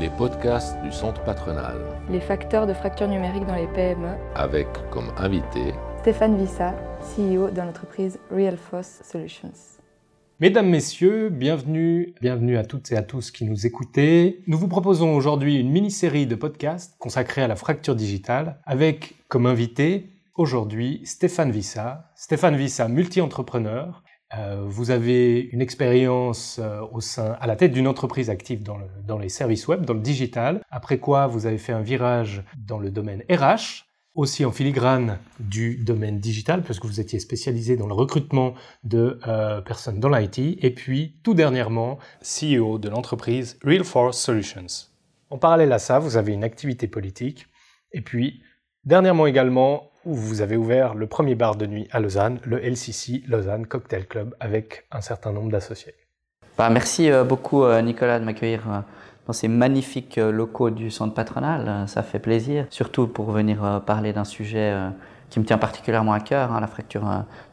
les podcasts du Centre patronal. Les facteurs de fracture numérique dans les PME. Avec comme invité Stéphane Vissa, CEO de l'entreprise Realforce Solutions. Mesdames, Messieurs, bienvenue, bienvenue à toutes et à tous qui nous écoutez. Nous vous proposons aujourd'hui une mini-série de podcasts consacrée à la fracture digitale avec comme invité aujourd'hui Stéphane Vissa. Stéphane Vissa, multi-entrepreneur. Euh, vous avez une expérience euh, au sein, à la tête d'une entreprise active dans, le, dans les services web, dans le digital. Après quoi, vous avez fait un virage dans le domaine RH aussi en filigrane du domaine digital, parce que vous étiez spécialisé dans le recrutement de euh, personnes dans l'IT, et puis tout dernièrement, CEO de l'entreprise Real Force Solutions. En parallèle à ça, vous avez une activité politique, et puis dernièrement également, vous avez ouvert le premier bar de nuit à Lausanne, le LCC Lausanne Cocktail Club, avec un certain nombre d'associés. Bah, merci euh, beaucoup euh, Nicolas de m'accueillir dans ces magnifiques euh, locaux du centre patronal. Euh, ça fait plaisir, surtout pour venir euh, parler d'un sujet qui me tient particulièrement à cœur, hein, la fracture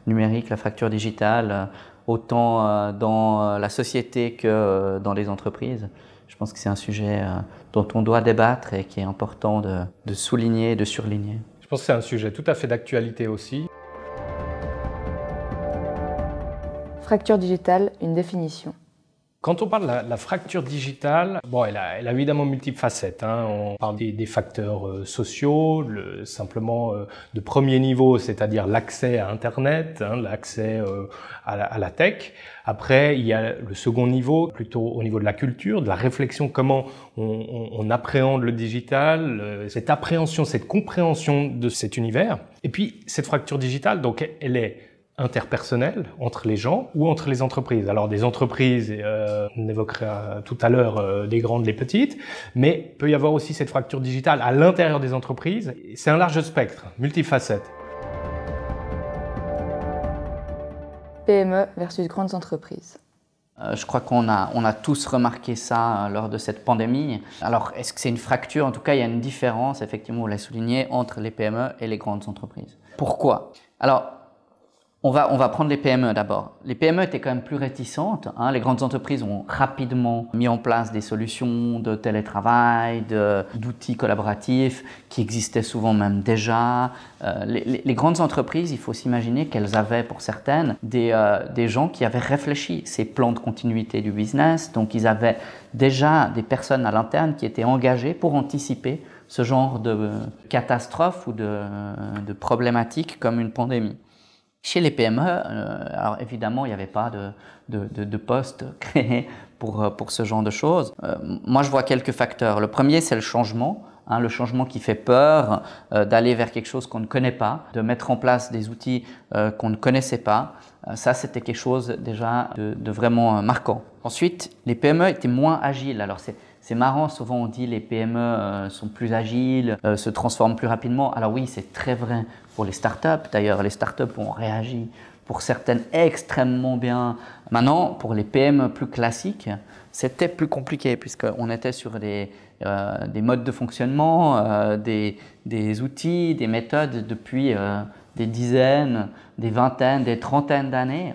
numérique, la fracture digitale, autant dans la société que dans les entreprises. Je pense que c'est un sujet dont on doit débattre et qui est important de, souligner, de surligner. Je pense que c'est un sujet tout à fait d'actualité aussi. Fracture digitale, une définition. Quand on parle de la, fracture digitale, bon, elle a, évidemment multiples facettes. Hein. On parle des, facteurs euh, sociaux, le, simplement euh, de premier niveau, c'est-à-dire l'accès à Internet, hein, l'accès euh, à, la tech. Après, il y a le second niveau, plutôt au niveau de la culture, de la réflexion, comment on, on appréhende le digital, cette appréhension, cette compréhension de cet univers. Et puis, cette fracture digitale, donc, elle est interpersonnel entre les gens ou entre les entreprises. Alors des entreprises, euh, on évoquera tout à l'heure euh, des grandes, les petites, mais peut y avoir aussi cette fracture digitale à l'intérieur des entreprises. C'est un large spectre, multifacette. PME versus grandes entreprises. Euh, je crois qu'on a, on a tous remarqué ça euh, lors de cette pandémie. Alors, est-ce que c'est une fracture? En tout cas, il y a une différence, effectivement, vous l'avez souligné, entre les PME et les grandes entreprises. Pourquoi? Alors, on va, on va prendre les PME d'abord. Les PME étaient quand même plus réticentes. Hein. Les grandes entreprises ont rapidement mis en place des solutions de télétravail, d'outils collaboratifs qui existaient souvent même déjà. Euh, les, les, grandes entreprises, il faut s'imaginer qu'elles avaient pour certaines des, euh, des gens qui avaient réfléchi ces plans de continuité du business. Donc ils avaient déjà des personnes à l'interne qui étaient engagées pour anticiper ce genre de catastrophe ou de, de problématique comme une pandémie. Chez les PME, euh, alors évidemment, il n'y avait pas de, de, de, poste créé pour, euh, pour ce genre de choses. Euh, moi, je vois quelques facteurs. Le premier, c'est le changement. Hein, le changement qui fait peur, d'aller vers quelque chose qu'on ne connaît pas, de mettre en place des outils qu'on ne connaissait pas. ça, c'était quelque chose déjà de, de, vraiment marquant. Ensuite, les PME étaient moins agiles. Alors, c'est c'est marrant, souvent on dit les PME sont plus agiles, se transforment plus rapidement. Alors oui, c'est très vrai pour les startups. D'ailleurs, les startups ont réagi pour certaines extrêmement bien. Maintenant, pour les PME plus classiques, c'était plus compliqué puisqu'on était sur des, euh, des, modes de fonctionnement, euh, des, des, outils, des méthodes depuis euh, des dizaines, des vingtaines, des trentaines d'années.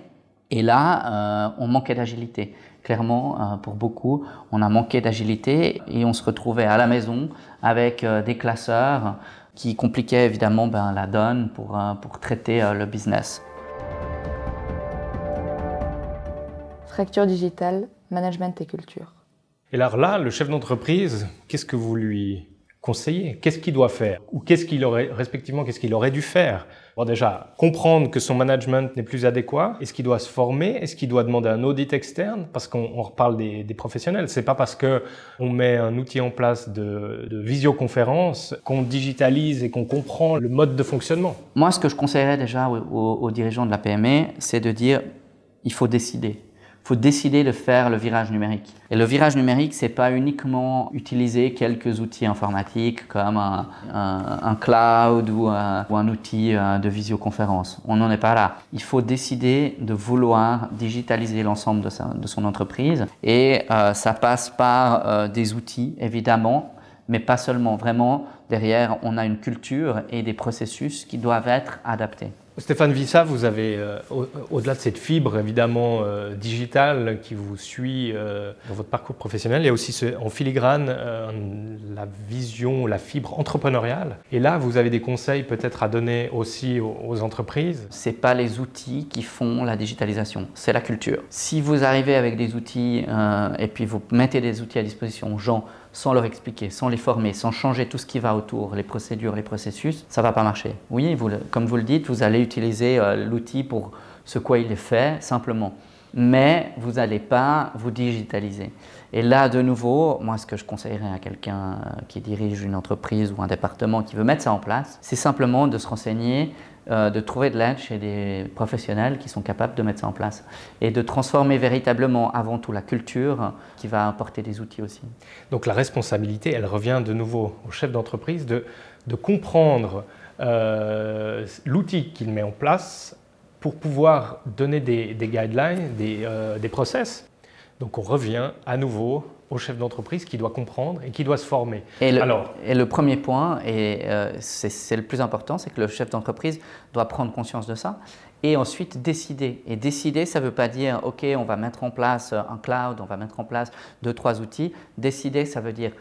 Et là, on manquait d'agilité. Clairement, pour beaucoup, on a manqué d'agilité et on se retrouvait à la maison avec des classeurs qui compliquait évidemment ben, la donne pour, euh, pour traiter euh, le business. Fracture digitale, management et culture. Et alors là, le chef d'entreprise, qu'est-ce que vous lui conseiller Qu'est-ce qu'il doit faire Ou qu'est-ce qu'il aurait, respectivement, qu'est-ce qu'il aurait dû faire? Bon, déjà, comprendre que son management n'est plus adéquat. Est-ce qu'il doit se former? Est-ce qu'il doit demander un audit externe? Parce qu'on reparle des, des professionnels. C'est pas parce que on met un outil en place de, de visioconférence qu'on digitalise et qu'on comprend le mode de fonctionnement. Moi, ce que je conseillerais déjà aux, aux dirigeants de la PME, c'est de dire il faut décider faut décider de faire le virage numérique. Et le virage numérique, c'est pas uniquement utiliser quelques outils informatiques comme un, cloud ou un, ou un, outil euh, de visioconférence. On n'en est pas là. Il faut décider de vouloir digitaliser l'ensemble de, son entreprise et euh, ça passe par euh, des outils, évidemment, mais pas seulement. Vraiment, derrière, on a une culture et des processus qui doivent être adaptés. Stéphane Vissa, vous avez, euh, au- au-delà de cette fibre évidemment euh, digitale qui vous suit euh, dans votre parcours professionnel, il y a aussi ce- en filigrane la vision, la fibre entrepreneuriale. Et là, vous avez des conseils peut-être à donner aussi aux, aux entreprises. C'est pas les outils qui font la digitalisation, c'est la culture. Si vous arrivez avec des outils et puis vous mettez des outils à disposition aux gens sans leur expliquer, sans les former, sans changer tout ce qui va autour, les procédures, les processus, ça va pas marcher. Oui, comme vous le dites, vous allez utiliser euh, l'outil pour ce quoi il est fait, simplement. Mais vous n'allez pas vous digitaliser. Et là, de nouveau, moi, ce que je conseillerais à quelqu'un euh, qui dirige une entreprise ou un département qui veut mettre ça en place, c'est simplement de se renseigner, euh, de trouver de l'aide chez des professionnels qui sont capables de mettre ça en place et de transformer véritablement avant tout la culture qui va apporter des outils aussi. Donc la responsabilité, elle revient de nouveau au chef d'entreprise de, comprendre euh, l'outil qu'il met en place pour pouvoir donner des, des guidelines, des, euh, des process. Donc on revient à nouveau au chef d'entreprise qui doit comprendre et qui doit se former. Et le, Alors, et le premier point, et euh, c'est le plus important, c'est que le chef d'entreprise doit prendre conscience de ça et ensuite décider. Et décider, ça ne veut pas dire, OK, on va mettre en place un cloud, on va mettre en place deux, trois outils. Décider, ça veut dire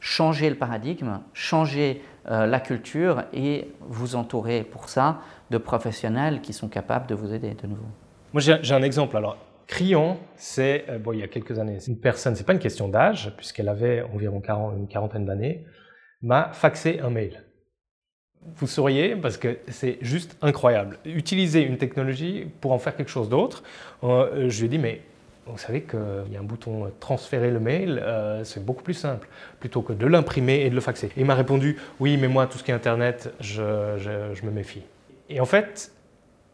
changer le paradigme, changer euh, la culture et vous entourer pour ça de professionnels qui sont capables de vous aider de nouveau. moi j'ai j'ai un exemple. Alors, Crion, c'est, euh, bon, il y a quelques années, une personne, c'est pas une question d'âge, puisqu'elle avait environ 40 une quarantaine d'années, m'a faxé un mail. Vous sauriez, parce que c'est juste incroyable. Utiliser une technologie pour en faire quelque chose d'autre. Euh, je lui ai dit, mais vous savez qu'il y a un bouton euh, transférer le mail, euh, c'est beaucoup plus simple, plutôt que de l'imprimer et de le faxer. Et il m'a répondu, oui, mais moi, tout ce qui est Internet, je- je me méfie. Et en fait,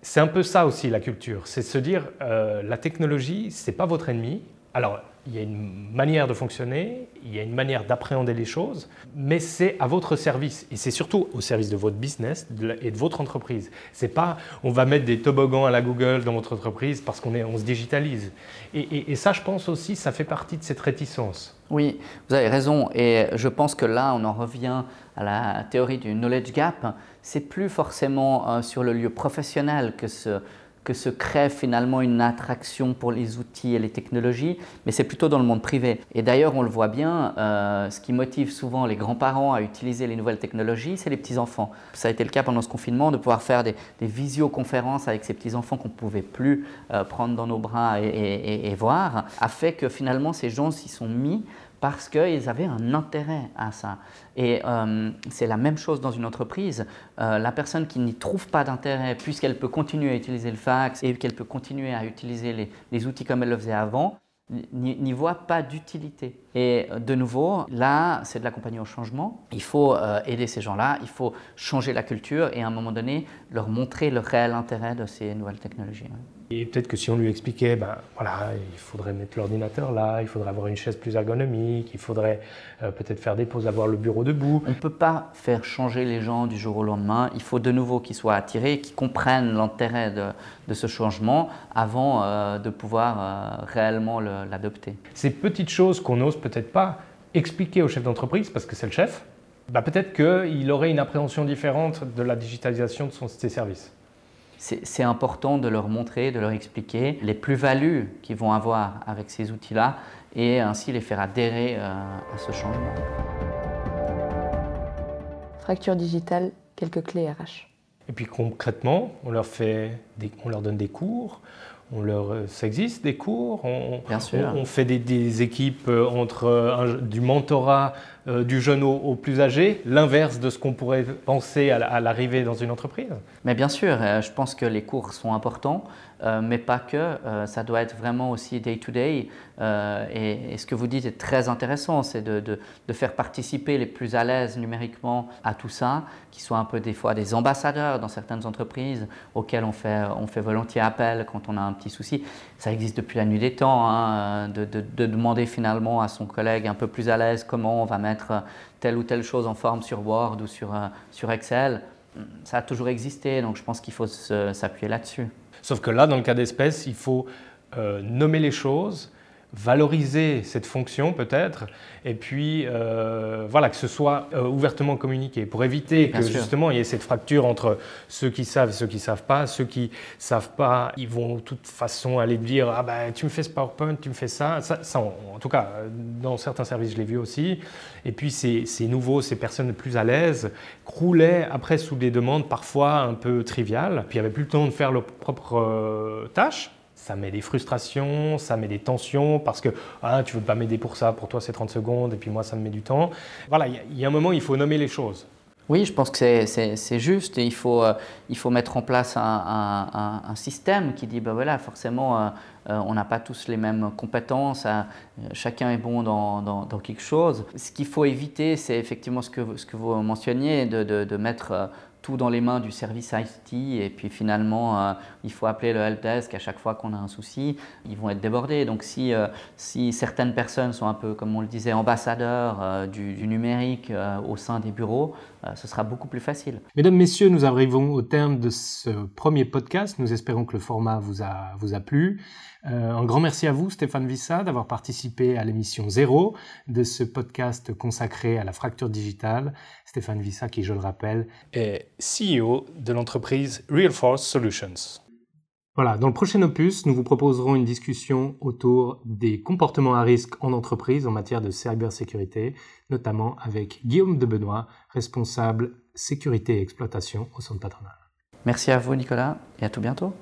c'est un peu ça aussi la culture, c'est se dire euh, la technologie, c'est pas votre ennemi. Alors, il y a une manière de fonctionner, il y a une manière d'appréhender les choses, mais c'est à votre service et c'est surtout au service de votre business et de votre entreprise. C'est pas on va mettre des toboggans à la Google dans votre entreprise parce qu'on on se digitalise. Et, et- ça, je pense aussi, ça fait partie de cette réticence. Oui, vous avez raison. Et je pense que là, on en revient à la théorie du knowledge gap. C'est plus forcément euh, sur le lieu professionnel que se, que se crée finalement une attraction pour les outils et les technologies, mais c'est plutôt dans le monde privé. Et d'ailleurs, on le voit bien, euh, ce qui motive souvent les grands-parents à utiliser les nouvelles technologies, c'est les petits-enfants. Ça a été le cas pendant ce confinement, de pouvoir faire des, visioconférences avec ces petits-enfants qu'on ne pouvait plus euh, prendre dans nos bras et voir, a fait que finalement ces gens s'y sont mis parce qu'ils avaient un intérêt à ça. Et euh, c'est la même chose dans une entreprise. Euh, la personne qui n'y trouve pas d'intérêt, puisqu'elle peut continuer à utiliser le fax et qu'elle peut continuer à utiliser les, outils comme elle le faisait avant, n'y voit pas d'utilité. Et euh, de nouveau, là, c'est de l'accompagner au changement. Il faut aider ces gens-là, il faut changer la culture et à un moment donné, leur montrer le réel intérêt de ces nouvelles technologies. Et peut-être que si on lui expliquait, ben voilà, il faudrait mettre l'ordinateur là, il faudrait avoir une chaise plus ergonomique, il faudrait euh, peut-être faire des pauses, avoir le bureau debout. On ne peut pas faire changer les gens du jour au lendemain. Il faut de nouveau qu'ils soient attirés, qu'ils comprennent l'intérêt de, de ce changement avant euh, de pouvoir euh, réellement le- l'adopter. Ces petites choses qu'on n'ose peut-être pas expliquer au chef d'entreprise parce que c'est le chef, bah peut-être qu'il aurait une appréhension différente de la digitalisation de son- de ses services. C'est important de leur montrer, de leur expliquer les plus-values qu'ils vont avoir avec ces outils-là et ainsi les faire adhérer euh, à ce changement. Fracture digitale, quelques clés RH. Et puis concrètement, on leur, fait des- on leur donne des cours, on leur, euh, ça existe des cours, on, Bien sûr. on, on fait des, des équipes euh, entre un- du mentorat euh, du jeune au, au plus âgé, l'inverse de ce qu'on pourrait penser à la- à l'arrivée dans une entreprise. Mais bien sûr, euh, je pense que les cours sont importants, euh, mais pas que. Ça doit être vraiment aussi day-to-day. Et, et ce que vous dites est très intéressant, c'est de, faire participer les plus à l'aise numériquement à tout ça, qui soient un peu des fois des ambassadeurs dans certaines entreprises auxquelles on fait, on fait volontiers appel quand on a un petit souci. Ça existe depuis la nuit des temps, hein, de demander finalement à son collègue un peu plus à l'aise comment on va mettre telle ou telle chose en forme sur Word ou sur, euh, sur Excel ça a toujours existé, donc je pense qu'il faut s'appuyer là-dessus. Sauf que là, dans le cas d'espèce, il faut euh, nommer les choses, valoriser cette fonction peut-être, et puis euh, voilà que ce soit euh, ouvertement communiqué pour éviter que justement il y ait cette fracture entre ceux qui savent et ceux qui savent pas. Ceux qui savent pas, ils vont de toute façon aller dire ah ben tu me fais ce PowerPoint, tu me fais ça. ça, en, tout cas dans certains services je l'ai vu aussi. Et puis ces, ces nouveaux, ces personnes plus à l'aise croulaient après sous des demandes parfois un peu triviales. Puis avait plus le temps de faire leurs propres euh, tâches ça met des frustrations, ça met des tensions parce que ah, tu veux pas m'aider pour ça, pour toi c'est 30 secondes et puis moi ça me met du temps. Voilà, il y, a un moment il faut nommer les choses. Oui, je pense que c'est juste il faut, euh, il faut mettre en place un, un, système qui dit, ben voilà, forcément, euh, euh, on n'a pas tous les mêmes compétences, chacun est bon dans, dans, dans, quelque chose. Ce qu'il faut éviter, c'est effectivement ce que, ce que vous mentionniez, de, de, de mettre tout dans les mains du service IT et puis finalement euh, il faut appeler le helpdesk à chaque fois qu'on a un souci, ils vont être débordés. Donc si, euh, si certaines personnes sont un peu, comme on le disait, ambassadeurs euh, du, numérique au sein des bureaux, ce sera beaucoup plus facile. Mesdames, Messieurs, nous arrivons au terme de ce premier podcast. Nous espérons que le format vous a, vous a plu. Un grand merci à vous, Stéphane Vissa, d'avoir participé à l'émission zéro de ce podcast consacré à la fracture digitale. Stéphane Vissa, qui, je le rappelle, est CEO de l'entreprise Realforce Solutions. Voilà, dans le prochain opus, nous vous proposerons une discussion autour des comportements à risque en entreprise en matière de cybersécurité, notamment avec Guillaume de Benoît, responsable sécurité et exploitation au centre patronal. Merci à vous, Nicolas, et à tout bientôt.